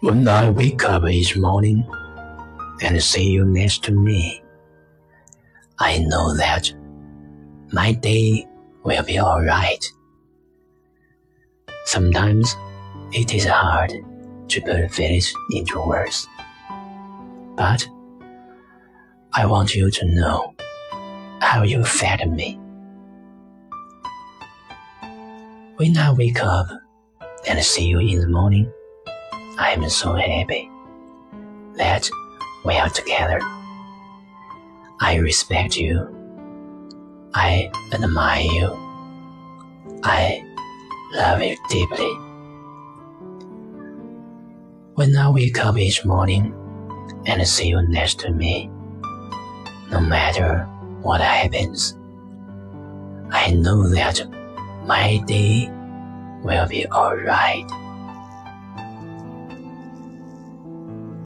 When I wake up each morning and see you next to me, I know that my day will be alright. Sometimes it is hard to put feelings into words, but I want you to know how you fed me. When I wake up and see you in the morning, I am so happy that we are together. I respect you. I admire you. I love you deeply. When I wake up each morning and see you next to me, no matter what happens, I know that my day will be alright.